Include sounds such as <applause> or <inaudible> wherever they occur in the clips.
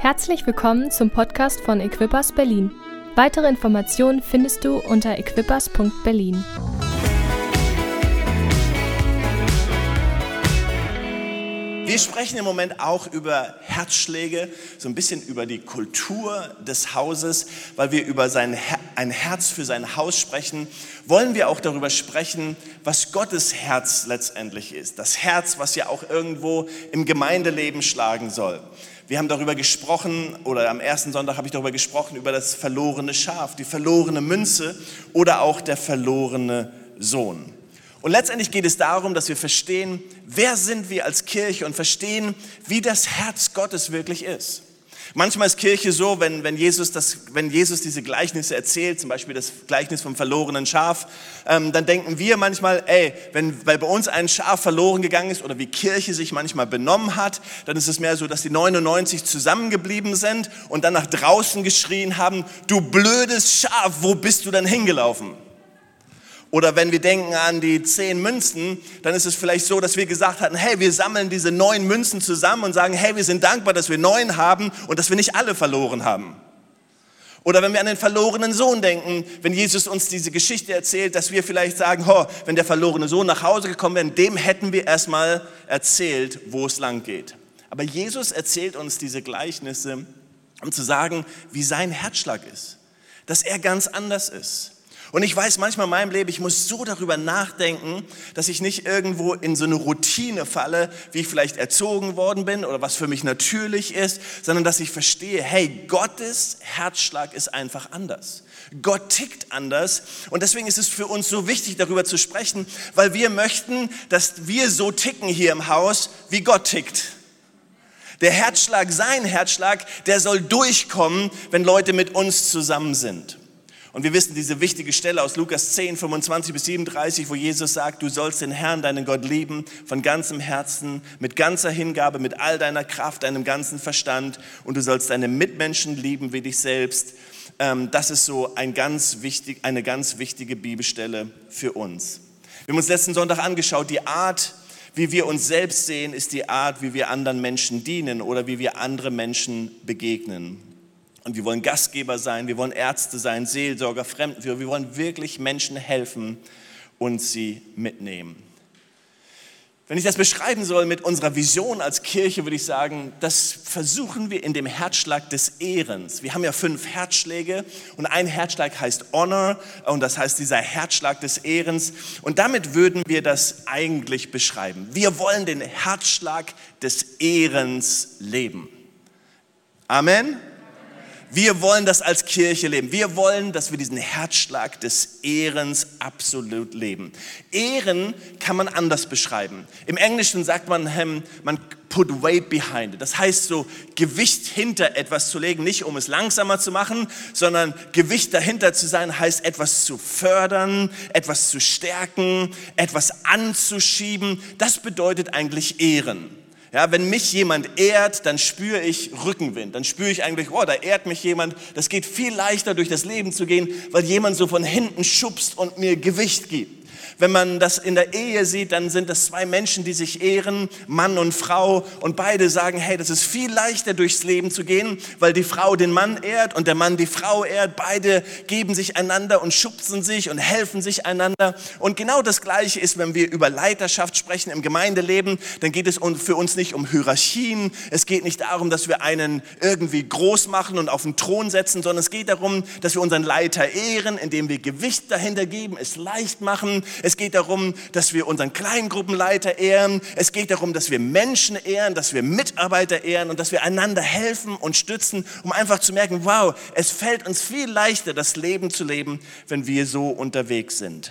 Herzlich willkommen zum Podcast von Equippers Berlin. Weitere Informationen findest du unter equippers.berlin. Wir sprechen im Moment auch über Herzschläge, so ein bisschen über die Kultur des Hauses, weil wir über sein ein Herz für sein Haus sprechen. Wollen wir auch darüber sprechen, was Gottes Herz letztendlich ist. Das Herz, was ja auch irgendwo im Gemeindeleben schlagen soll. Wir haben darüber gesprochen, oder am ersten Sonntag habe ich darüber gesprochen, über das verlorene Schaf, die verlorene Münze oder auch der verlorene Sohn. Und letztendlich geht es darum, dass wir verstehen, wer sind wir als Kirche und verstehen, wie das Herz Gottes wirklich ist. Manchmal ist Kirche so, wenn, wenn, Jesus, das, wenn Jesus diese Gleichnisse erzählt, zum Beispiel das Gleichnis vom verlorenen Schaf, ähm, dann denken wir manchmal, ey, wenn, weil bei uns ein Schaf verloren gegangen ist oder wie Kirche sich manchmal benommen hat, dann ist es mehr so, dass die 99 zusammengeblieben sind und dann nach draußen geschrien haben, du blödes Schaf, wo bist du denn hingelaufen? Oder wenn wir denken an die zehn Münzen, dann ist es vielleicht so, dass wir gesagt hatten, hey, wir sammeln diese neun Münzen zusammen und sagen, hey, wir sind dankbar, dass wir neun haben und dass wir nicht alle verloren haben. Oder wenn wir an den verlorenen Sohn denken, wenn Jesus uns diese Geschichte erzählt, dass wir vielleicht sagen, oh, wenn der verlorene Sohn nach Hause gekommen wäre, dem hätten wir erstmal erzählt, wo es lang geht. Aber Jesus erzählt uns diese Gleichnisse, um zu sagen, wie sein Herzschlag ist, dass er ganz anders ist und ich weiß manchmal in meinem Leben, ich muss so darüber nachdenken, dass ich nicht irgendwo in so eine Routine falle, wie ich vielleicht erzogen worden bin oder was für mich natürlich ist, sondern dass ich verstehe, hey, Gottes Herzschlag ist einfach anders. Gott tickt anders und deswegen ist es für uns so wichtig, darüber zu sprechen, weil wir möchten, dass wir so ticken hier im Haus, wie Gott tickt. Der Herzschlag, sein Herzschlag, der soll durchkommen, wenn Leute mit uns zusammen sind. Und wir wissen diese wichtige Stelle aus Lukas 10, 25 bis 37, wo Jesus sagt, du sollst den Herrn, deinen Gott lieben, von ganzem Herzen, mit ganzer Hingabe, mit all deiner Kraft, deinem ganzen Verstand und du sollst deine Mitmenschen lieben wie dich selbst. Ähm, das ist so ein ganz wichtig, eine ganz wichtige Bibelstelle für uns. Wir haben uns letzten Sonntag angeschaut, die Art, wie wir uns selbst sehen, ist die Art, wie wir anderen Menschen dienen oder wie wir andere Menschen begegnen. Und wir wollen Gastgeber sein, wir wollen Ärzte sein, Seelsorger, Fremdenführer. Wir wollen wirklich Menschen helfen und sie mitnehmen. Wenn ich das beschreiben soll mit unserer Vision als Kirche, würde ich sagen, das versuchen wir in dem Herzschlag des Ehrens. Wir haben ja fünf Herzschläge und ein Herzschlag heißt Honor und das heißt dieser Herzschlag des Ehrens. Und damit würden wir das eigentlich beschreiben. Wir wollen den Herzschlag des Ehrens leben. Amen. Wir wollen das als Kirche leben. Wir wollen, dass wir diesen Herzschlag des Ehrens absolut leben. Ehren kann man anders beschreiben. Im Englischen sagt man, ähm, man put weight behind it. Das heißt so, Gewicht hinter etwas zu legen, nicht um es langsamer zu machen, sondern Gewicht dahinter zu sein, heißt etwas zu fördern, etwas zu stärken, etwas anzuschieben. Das bedeutet eigentlich Ehren. Ja, wenn mich jemand ehrt, dann spüre ich Rückenwind. Dann spüre ich eigentlich, oh, da ehrt mich jemand. Das geht viel leichter durch das Leben zu gehen, weil jemand so von hinten schubst und mir Gewicht gibt. Wenn man das in der Ehe sieht, dann sind das zwei Menschen, die sich ehren, Mann und Frau, und beide sagen, hey, das ist viel leichter durchs Leben zu gehen, weil die Frau den Mann ehrt und der Mann die Frau ehrt. Beide geben sich einander und schubsen sich und helfen sich einander. Und genau das Gleiche ist, wenn wir über Leiterschaft sprechen im Gemeindeleben, dann geht es für uns nicht um Hierarchien. Es geht nicht darum, dass wir einen irgendwie groß machen und auf den Thron setzen, sondern es geht darum, dass wir unseren Leiter ehren, indem wir Gewicht dahinter geben, es leicht machen. Es es geht darum, dass wir unseren Kleingruppenleiter ehren. Es geht darum, dass wir Menschen ehren, dass wir Mitarbeiter ehren und dass wir einander helfen und stützen, um einfach zu merken, wow, es fällt uns viel leichter, das Leben zu leben, wenn wir so unterwegs sind.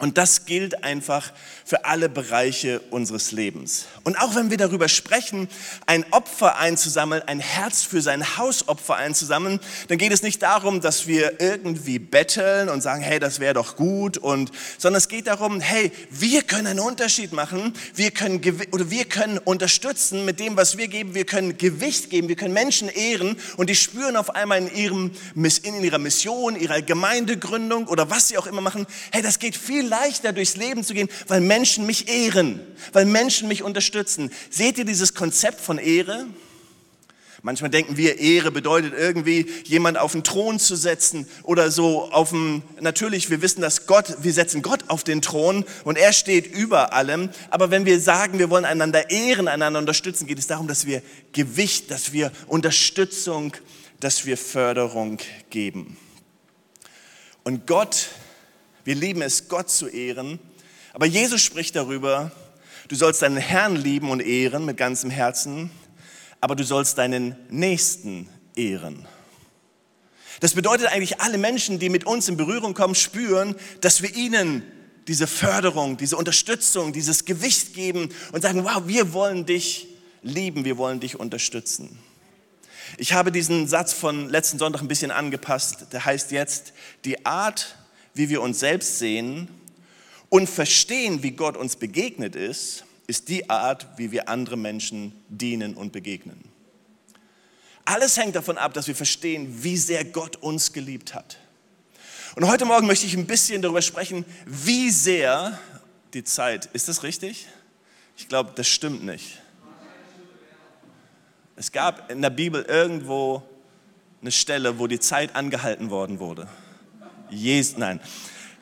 Und das gilt einfach für alle Bereiche unseres Lebens. Und auch wenn wir darüber sprechen, ein Opfer einzusammeln, ein Herz für sein Hausopfer einzusammeln, dann geht es nicht darum, dass wir irgendwie betteln und sagen, hey, das wäre doch gut, und, sondern es geht darum, hey, wir können einen Unterschied machen, wir können, oder wir können unterstützen mit dem, was wir geben, wir können Gewicht geben, wir können Menschen ehren und die spüren auf einmal in, ihrem, in ihrer Mission, ihrer Gemeindegründung oder was sie auch immer machen, hey, das geht viel leichter durchs Leben zu gehen, weil Menschen mich ehren, weil Menschen mich unterstützen. Seht ihr dieses Konzept von Ehre? Manchmal denken wir, Ehre bedeutet irgendwie, jemand auf den Thron zu setzen oder so auf dem, natürlich, wir wissen, dass Gott, wir setzen Gott auf den Thron und er steht über allem. Aber wenn wir sagen, wir wollen einander ehren, einander unterstützen, geht es darum, dass wir Gewicht, dass wir Unterstützung, dass wir Förderung geben. Und Gott, wir lieben es, Gott zu ehren. Aber Jesus spricht darüber, du sollst deinen Herrn lieben und ehren mit ganzem Herzen aber du sollst deinen Nächsten ehren. Das bedeutet eigentlich, alle Menschen, die mit uns in Berührung kommen, spüren, dass wir ihnen diese Förderung, diese Unterstützung, dieses Gewicht geben und sagen, wow, wir wollen dich lieben, wir wollen dich unterstützen. Ich habe diesen Satz von letzten Sonntag ein bisschen angepasst. Der heißt jetzt, die Art, wie wir uns selbst sehen und verstehen, wie Gott uns begegnet ist, ist die Art, wie wir andere Menschen dienen und begegnen. Alles hängt davon ab, dass wir verstehen, wie sehr Gott uns geliebt hat. Und heute Morgen möchte ich ein bisschen darüber sprechen, wie sehr die Zeit, ist das richtig? Ich glaube, das stimmt nicht. Es gab in der Bibel irgendwo eine Stelle, wo die Zeit angehalten worden wurde. Jesus, nein.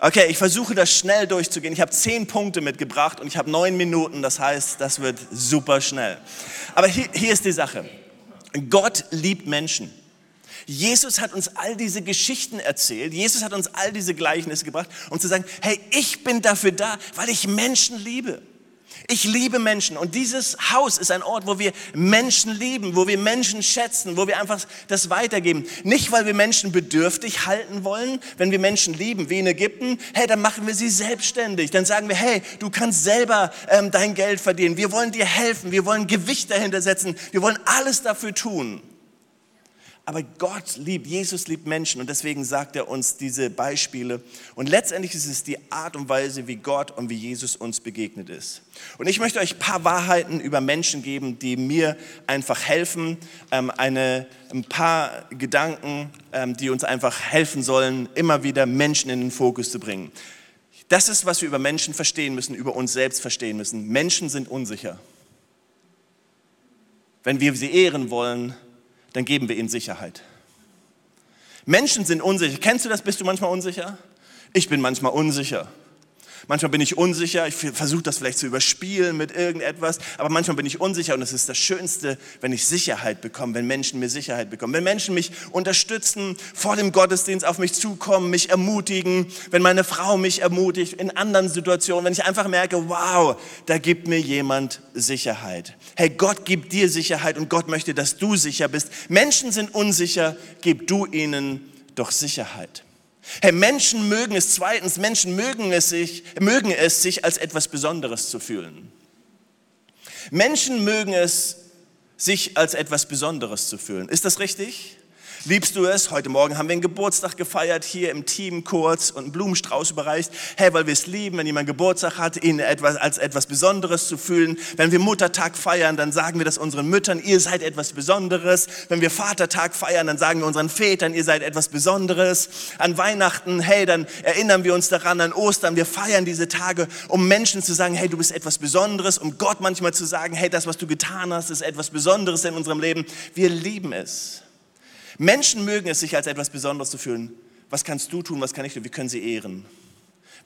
Okay, ich versuche das schnell durchzugehen. Ich habe zehn Punkte mitgebracht und ich habe neun Minuten, das heißt, das wird super schnell. Aber hier, hier ist die Sache. Gott liebt Menschen. Jesus hat uns all diese Geschichten erzählt. Jesus hat uns all diese Gleichnisse gebracht, um zu sagen, hey, ich bin dafür da, weil ich Menschen liebe. Ich liebe Menschen und dieses Haus ist ein Ort, wo wir Menschen lieben, wo wir Menschen schätzen, wo wir einfach das weitergeben. Nicht, weil wir Menschen bedürftig halten wollen, wenn wir Menschen lieben, wie in Ägypten, hey, dann machen wir sie selbstständig. Dann sagen wir, hey, du kannst selber ähm, dein Geld verdienen. Wir wollen dir helfen, wir wollen Gewicht dahinter setzen, wir wollen alles dafür tun. Aber Gott liebt, Jesus liebt Menschen und deswegen sagt er uns diese Beispiele. Und letztendlich ist es die Art und Weise, wie Gott und wie Jesus uns begegnet ist. Und ich möchte euch ein paar Wahrheiten über Menschen geben, die mir einfach helfen, ähm, eine, ein paar Gedanken, ähm, die uns einfach helfen sollen, immer wieder Menschen in den Fokus zu bringen. Das ist, was wir über Menschen verstehen müssen, über uns selbst verstehen müssen. Menschen sind unsicher. Wenn wir sie ehren wollen, dann geben wir ihnen Sicherheit. Menschen sind unsicher. Kennst du das? Bist du manchmal unsicher? Ich bin manchmal unsicher. Manchmal bin ich unsicher, ich versuche das vielleicht zu überspielen mit irgendetwas, aber manchmal bin ich unsicher und es ist das Schönste, wenn ich Sicherheit bekomme, wenn Menschen mir Sicherheit bekommen, wenn Menschen mich unterstützen, vor dem Gottesdienst auf mich zukommen, mich ermutigen, wenn meine Frau mich ermutigt, in anderen Situationen, wenn ich einfach merke, wow, da gibt mir jemand Sicherheit. Hey, Gott gibt dir Sicherheit und Gott möchte, dass du sicher bist. Menschen sind unsicher, gib du ihnen doch Sicherheit. Hey, Menschen mögen es, zweitens, Menschen mögen es, sich, mögen es, sich als etwas Besonderes zu fühlen. Menschen mögen es, sich als etwas Besonderes zu fühlen. Ist das richtig? Liebst du es? Heute Morgen haben wir einen Geburtstag gefeiert, hier im Team kurz und einen Blumenstrauß überreicht. Hey, weil wir es lieben, wenn jemand Geburtstag hat, ihn etwas, als etwas Besonderes zu fühlen. Wenn wir Muttertag feiern, dann sagen wir das unseren Müttern, ihr seid etwas Besonderes. Wenn wir Vatertag feiern, dann sagen wir unseren Vätern, ihr seid etwas Besonderes. An Weihnachten, hey, dann erinnern wir uns daran, an Ostern, wir feiern diese Tage, um Menschen zu sagen, hey, du bist etwas Besonderes, um Gott manchmal zu sagen, hey, das, was du getan hast, ist etwas Besonderes in unserem Leben. Wir lieben es. Menschen mögen es, sich als etwas Besonderes zu fühlen. Was kannst du tun, was kann ich tun? Wir können sie ehren.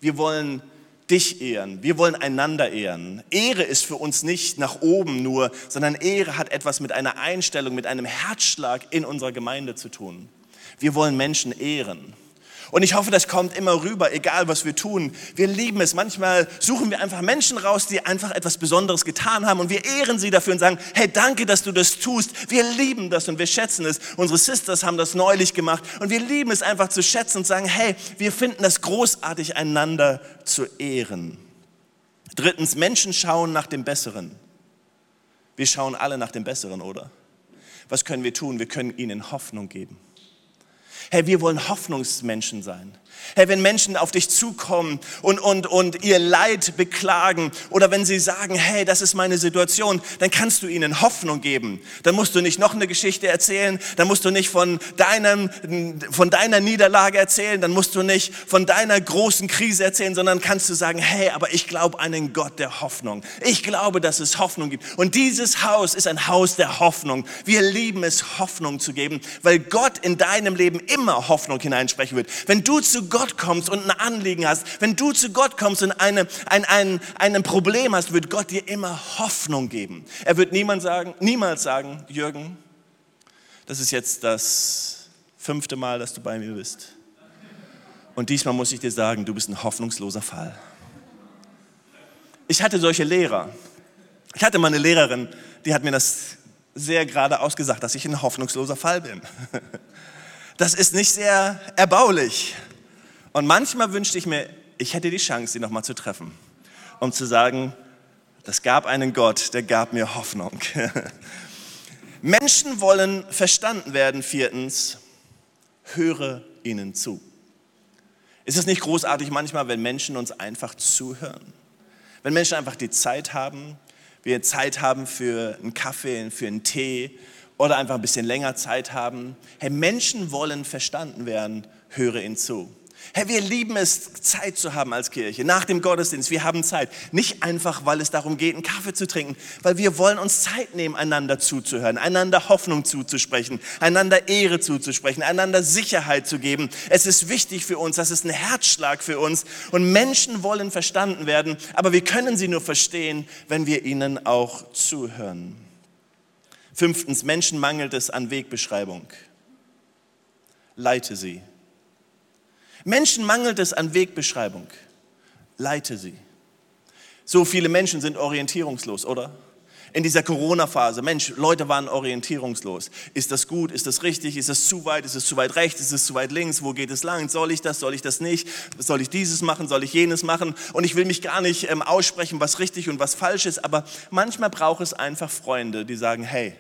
Wir wollen dich ehren. Wir wollen einander ehren. Ehre ist für uns nicht nach oben nur, sondern Ehre hat etwas mit einer Einstellung, mit einem Herzschlag in unserer Gemeinde zu tun. Wir wollen Menschen ehren. Und ich hoffe, das kommt immer rüber, egal was wir tun. Wir lieben es. Manchmal suchen wir einfach Menschen raus, die einfach etwas Besonderes getan haben und wir ehren sie dafür und sagen, hey, danke, dass du das tust. Wir lieben das und wir schätzen es. Unsere Sisters haben das neulich gemacht und wir lieben es einfach zu schätzen und sagen, hey, wir finden das großartig, einander zu ehren. Drittens, Menschen schauen nach dem Besseren. Wir schauen alle nach dem Besseren, oder? Was können wir tun? Wir können ihnen Hoffnung geben. Hey, wir wollen Hoffnungsmenschen sein. Hey, wenn Menschen auf dich zukommen und, und, und ihr Leid beklagen oder wenn sie sagen, hey, das ist meine Situation, dann kannst du ihnen Hoffnung geben. Dann musst du nicht noch eine Geschichte erzählen, dann musst du nicht von, deinem, von deiner Niederlage erzählen, dann musst du nicht von deiner großen Krise erzählen, sondern kannst du sagen, hey, aber ich glaube an einen Gott der Hoffnung. Ich glaube, dass es Hoffnung gibt. Und dieses Haus ist ein Haus der Hoffnung. Wir lieben es, Hoffnung zu geben, weil Gott in deinem Leben immer Hoffnung hineinsprechen wird. Wenn du zu Gott kommst und ein Anliegen hast, wenn du zu Gott kommst und eine, ein, ein, ein Problem hast, wird Gott dir immer Hoffnung geben. Er wird niemand sagen, niemals sagen, Jürgen, das ist jetzt das fünfte Mal, dass du bei mir bist. Und diesmal muss ich dir sagen, du bist ein hoffnungsloser Fall. Ich hatte solche Lehrer. Ich hatte mal eine Lehrerin, die hat mir das sehr gerade ausgesagt, dass ich ein hoffnungsloser Fall bin. <laughs> Das ist nicht sehr erbaulich. Und manchmal wünschte ich mir, ich hätte die Chance, sie nochmal zu treffen, um zu sagen, das gab einen Gott, der gab mir Hoffnung. <laughs> Menschen wollen verstanden werden. Viertens, höre ihnen zu. Ist es nicht großartig manchmal, wenn Menschen uns einfach zuhören? Wenn Menschen einfach die Zeit haben, wir Zeit haben für einen Kaffee, für einen Tee, oder einfach ein bisschen länger Zeit haben. Hey, Menschen wollen verstanden werden, höre ihnen zu. Herr, wir lieben es, Zeit zu haben als Kirche, nach dem Gottesdienst. Wir haben Zeit. Nicht einfach, weil es darum geht, einen Kaffee zu trinken, weil wir wollen uns Zeit nehmen, einander zuzuhören, einander Hoffnung zuzusprechen, einander Ehre zuzusprechen, einander Sicherheit zu geben. Es ist wichtig für uns, das ist ein Herzschlag für uns. Und Menschen wollen verstanden werden, aber wir können sie nur verstehen, wenn wir ihnen auch zuhören. Fünftens, Menschen mangelt es an Wegbeschreibung. Leite sie. Menschen mangelt es an Wegbeschreibung. Leite sie. So viele Menschen sind orientierungslos, oder? In dieser Corona-Phase, Mensch, Leute waren orientierungslos. Ist das gut? Ist das richtig? Ist es zu weit? Ist es zu weit rechts? Ist es zu weit links? Wo geht es lang? Soll ich das? Soll ich das nicht? Soll ich dieses machen? Soll ich jenes machen? Und ich will mich gar nicht ähm, aussprechen, was richtig und was falsch ist, aber manchmal braucht es einfach Freunde, die sagen, hey,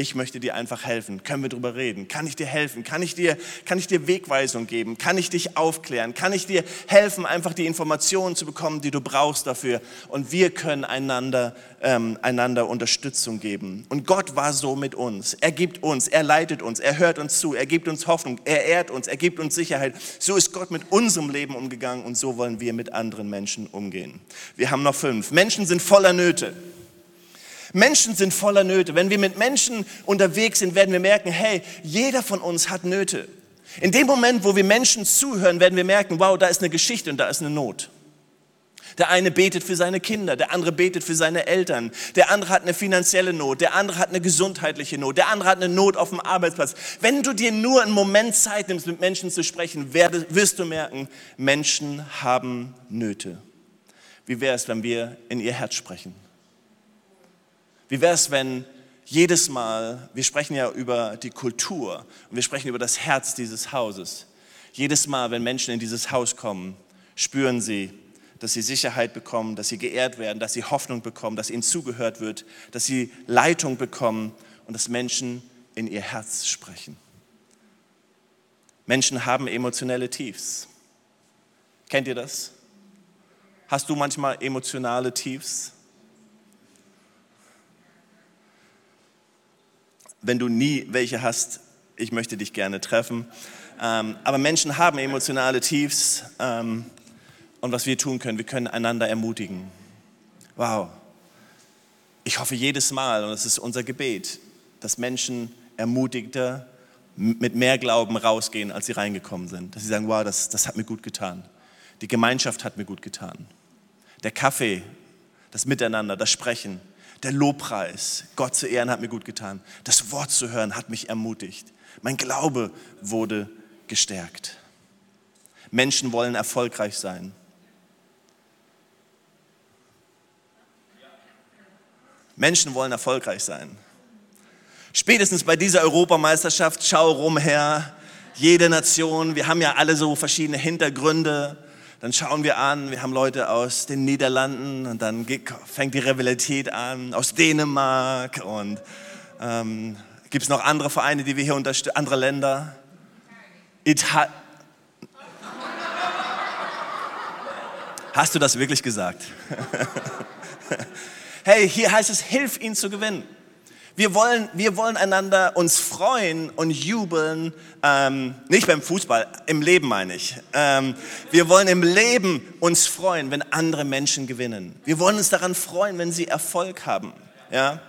ich möchte dir einfach helfen. Können wir darüber reden? Kann ich dir helfen? Kann ich dir, kann ich dir Wegweisung geben? Kann ich dich aufklären? Kann ich dir helfen, einfach die Informationen zu bekommen, die du brauchst dafür? Und wir können einander, ähm, einander Unterstützung geben. Und Gott war so mit uns. Er gibt uns, er leitet uns, er hört uns zu, er gibt uns Hoffnung, er ehrt uns, er gibt uns Sicherheit. So ist Gott mit unserem Leben umgegangen und so wollen wir mit anderen Menschen umgehen. Wir haben noch fünf. Menschen sind voller Nöte. Menschen sind voller Nöte. Wenn wir mit Menschen unterwegs sind, werden wir merken, hey, jeder von uns hat Nöte. In dem Moment, wo wir Menschen zuhören, werden wir merken, wow, da ist eine Geschichte und da ist eine Not. Der eine betet für seine Kinder, der andere betet für seine Eltern, der andere hat eine finanzielle Not, der andere hat eine gesundheitliche Not, der andere hat eine Not auf dem Arbeitsplatz. Wenn du dir nur einen Moment Zeit nimmst, mit Menschen zu sprechen, wirst du merken, Menschen haben Nöte. Wie wäre es, wenn wir in ihr Herz sprechen? Wie wäre es, wenn jedes Mal, wir sprechen ja über die Kultur und wir sprechen über das Herz dieses Hauses. Jedes Mal, wenn Menschen in dieses Haus kommen, spüren sie, dass sie Sicherheit bekommen, dass sie geehrt werden, dass sie Hoffnung bekommen, dass ihnen zugehört wird, dass sie Leitung bekommen und dass Menschen in ihr Herz sprechen. Menschen haben emotionelle Tiefs. Kennt ihr das? Hast du manchmal emotionale Tiefs? Wenn du nie welche hast, ich möchte dich gerne treffen. Ähm, aber Menschen haben emotionale Tiefs ähm, und was wir tun können, wir können einander ermutigen. Wow. Ich hoffe jedes Mal, und das ist unser Gebet, dass Menschen ermutigter, mit mehr Glauben rausgehen, als sie reingekommen sind. Dass sie sagen, wow, das, das hat mir gut getan. Die Gemeinschaft hat mir gut getan. Der Kaffee, das Miteinander, das Sprechen, der Lobpreis, Gott zu ehren, hat mir gut getan. Das Wort zu hören hat mich ermutigt. Mein Glaube wurde gestärkt. Menschen wollen erfolgreich sein. Menschen wollen erfolgreich sein. Spätestens bei dieser Europameisterschaft, schau rumher, jede Nation, wir haben ja alle so verschiedene Hintergründe, dann schauen wir an, wir haben Leute aus den Niederlanden und dann fängt die Rivalität an, aus Dänemark und ähm, gibt es noch andere Vereine, die wir hier unterstützen, andere Länder. Ital Hast du das wirklich gesagt? <laughs> hey, hier heißt es, hilf ihn zu gewinnen. Wir wollen, wir wollen einander uns freuen und jubeln, ähm, nicht beim Fußball, im Leben meine ich. Ähm, wir wollen im Leben uns freuen, wenn andere Menschen gewinnen. Wir wollen uns daran freuen, wenn sie Erfolg haben. Ja?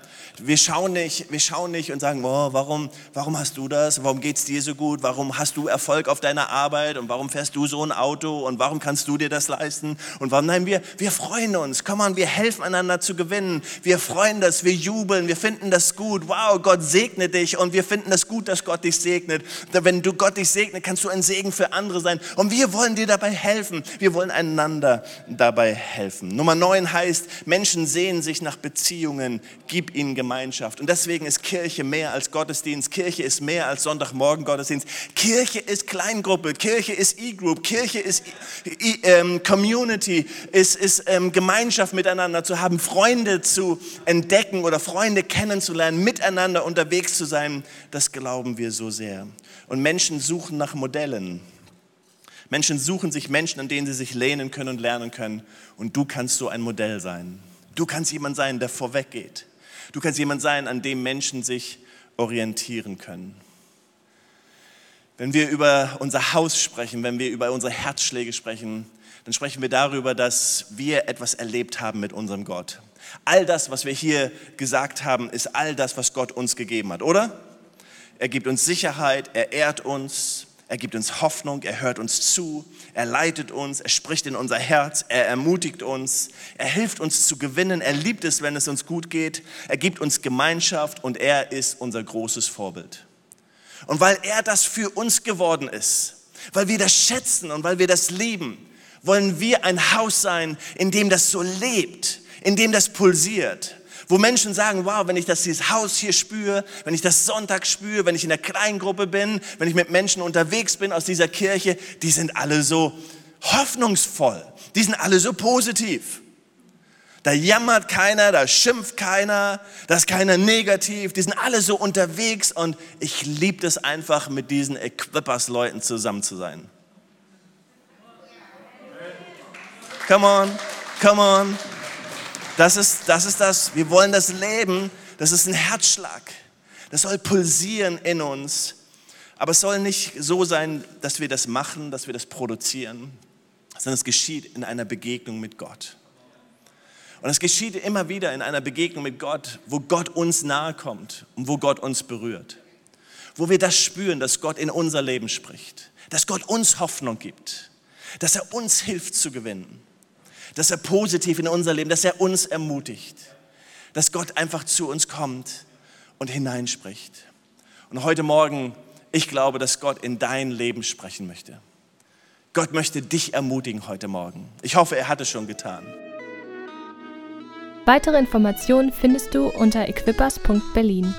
Wir schauen nicht, wir schauen nicht und sagen, oh, warum, warum hast du das? Warum geht es dir so gut? Warum hast du Erfolg auf deiner Arbeit? Und warum fährst du so ein Auto? Und warum kannst du dir das leisten? Und warum? Nein, wir, wir freuen uns. Komm an, wir helfen einander zu gewinnen. Wir freuen das, wir jubeln, wir finden das gut. Wow, Gott segne dich. Und wir finden das gut, dass Gott dich segnet. Wenn du Gott dich segnet, kannst du ein Segen für andere sein. Und wir wollen dir dabei helfen. Wir wollen einander dabei helfen. Nummer neun heißt, Menschen sehen sich nach Beziehungen. Gib ihnen Gemeinschaft. Gemeinschaft. Und deswegen ist Kirche mehr als Gottesdienst. Kirche ist mehr als Sonntagmorgen Gottesdienst. Kirche ist Kleingruppe. Kirche ist E-Group. Kirche ist e ähm, Community. Ist, ist ähm, Gemeinschaft miteinander zu haben, Freunde zu entdecken oder Freunde kennenzulernen, miteinander unterwegs zu sein. Das glauben wir so sehr. Und Menschen suchen nach Modellen. Menschen suchen sich Menschen, an denen sie sich lehnen können und lernen können. Und du kannst so ein Modell sein. Du kannst jemand sein, der vorweggeht. Du kannst jemand sein, an dem Menschen sich orientieren können. Wenn wir über unser Haus sprechen, wenn wir über unsere Herzschläge sprechen, dann sprechen wir darüber, dass wir etwas erlebt haben mit unserem Gott. All das, was wir hier gesagt haben, ist all das, was Gott uns gegeben hat, oder? Er gibt uns Sicherheit, er ehrt uns, er gibt uns Hoffnung, er hört uns zu, er leitet uns, er spricht in unser Herz, er ermutigt uns, er hilft uns zu gewinnen, er liebt es, wenn es uns gut geht, er gibt uns Gemeinschaft und er ist unser großes Vorbild. Und weil er das für uns geworden ist, weil wir das schätzen und weil wir das lieben, wollen wir ein Haus sein, in dem das so lebt, in dem das pulsiert, wo Menschen sagen, wow, wenn ich das dieses Haus hier spüre, wenn ich das Sonntag spüre, wenn ich in der Kleingruppe bin, wenn ich mit Menschen unterwegs bin aus dieser Kirche, die sind alle so hoffnungsvoll, die sind alle so positiv. Da jammert keiner, da schimpft keiner, da ist keiner negativ, die sind alle so unterwegs und ich liebe es einfach, mit diesen Equippers-Leuten zusammen zu sein. Come on, come on. Das ist, das ist das, wir wollen das Leben, das ist ein Herzschlag. Das soll pulsieren in uns. Aber es soll nicht so sein, dass wir das machen, dass wir das produzieren, sondern es geschieht in einer Begegnung mit Gott. Und es geschieht immer wieder in einer Begegnung mit Gott, wo Gott uns nahe kommt und wo Gott uns berührt. Wo wir das spüren, dass Gott in unser Leben spricht, dass Gott uns Hoffnung gibt, dass er uns hilft zu gewinnen dass er positiv in unser Leben, dass er uns ermutigt, dass Gott einfach zu uns kommt und hineinspricht. Und heute Morgen, ich glaube, dass Gott in dein Leben sprechen möchte. Gott möchte dich ermutigen heute Morgen. Ich hoffe, er hat es schon getan. Weitere Informationen findest du unter equippers.berlin.